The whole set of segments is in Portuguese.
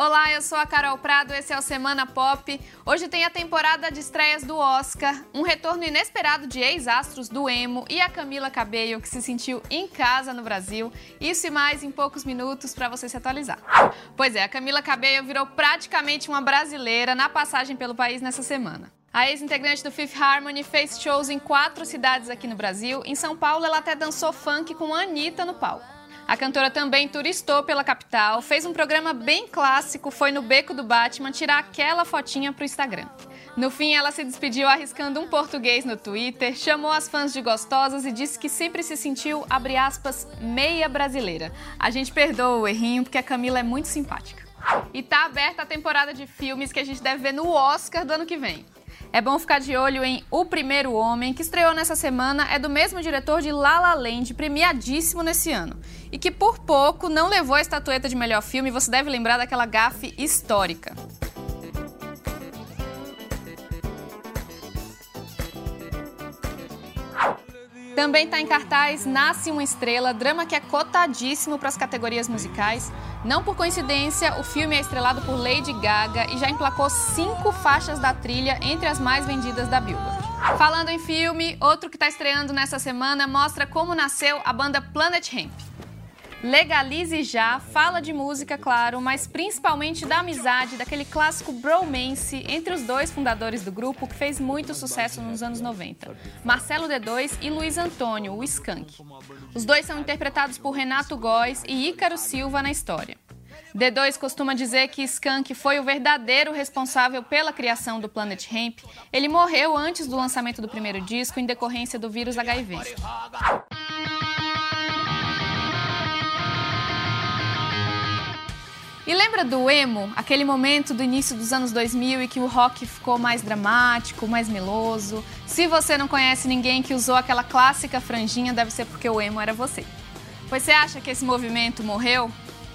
Olá, eu sou a Carol Prado, esse é o Semana Pop. Hoje tem a temporada de estreias do Oscar, um retorno inesperado de ex-astros do emo e a Camila Cabello, que se sentiu em casa no Brasil. Isso e mais em poucos minutos para você se atualizar. Pois é, a Camila Cabello virou praticamente uma brasileira na passagem pelo país nessa semana. A ex-integrante do Fifth Harmony fez shows em quatro cidades aqui no Brasil. Em São Paulo, ela até dançou funk com a Anitta no palco. A cantora também turistou pela capital, fez um programa bem clássico, foi no Beco do Batman tirar aquela fotinha pro Instagram. No fim, ela se despediu arriscando um português no Twitter, chamou as fãs de gostosas e disse que sempre se sentiu, abre aspas, meia brasileira. A gente perdoa o errinho porque a Camila é muito simpática. E tá aberta a temporada de filmes que a gente deve ver no Oscar do ano que vem. É bom ficar de olho em O Primeiro Homem, que estreou nessa semana, é do mesmo diretor de La La Land, premiadíssimo nesse ano. E que por pouco não levou a estatueta de melhor filme, você deve lembrar daquela gafe histórica. Também está em cartaz Nasce uma Estrela, drama que é cotadíssimo para as categorias musicais. Não por coincidência, o filme é estrelado por Lady Gaga e já emplacou cinco faixas da trilha entre as mais vendidas da Billboard. Falando em filme, outro que está estreando nessa semana mostra como nasceu a banda Planet Hemp. Legalize Já fala de música, claro, mas principalmente da amizade, daquele clássico bromance entre os dois fundadores do grupo que fez muito sucesso nos anos 90, Marcelo D2 e Luiz Antônio, o Skank. Os dois são interpretados por Renato Góes e Ícaro Silva na história. D2 costuma dizer que Skank foi o verdadeiro responsável pela criação do Planet Hemp. Ele morreu antes do lançamento do primeiro disco em decorrência do vírus HIV. E lembra do emo, aquele momento do início dos anos 2000 e que o rock ficou mais dramático, mais meloso? Se você não conhece ninguém que usou aquela clássica franjinha, deve ser porque o emo era você. Pois você acha que esse movimento morreu?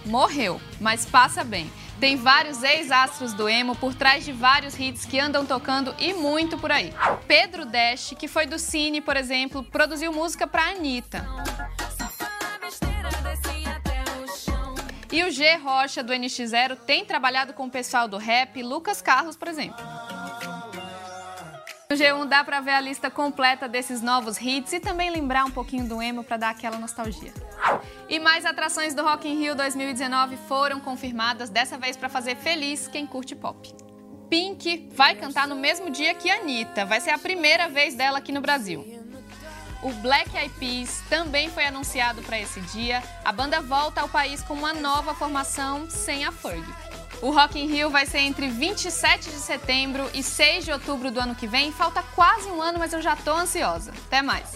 Morreu, mas passa bem. Tem vários ex-astros do emo por trás de vários hits que andam tocando e muito por aí. Pedro Dash, que foi do Cine, por exemplo, produziu música para Anitta. E o G Rocha do NX0 tem trabalhado com o pessoal do rap, Lucas Carlos, por exemplo. No G1 dá para ver a lista completa desses novos hits e também lembrar um pouquinho do emo para dar aquela nostalgia. E mais atrações do Rock in Rio 2019 foram confirmadas, dessa vez para fazer feliz quem curte pop. Pink vai cantar no mesmo dia que Anitta, vai ser a primeira vez dela aqui no Brasil. O Black Eyed Peas também foi anunciado para esse dia. A banda volta ao país com uma nova formação sem a Ferg. O Rock in Rio vai ser entre 27 de setembro e 6 de outubro do ano que vem. Falta quase um ano, mas eu já tô ansiosa. Até mais!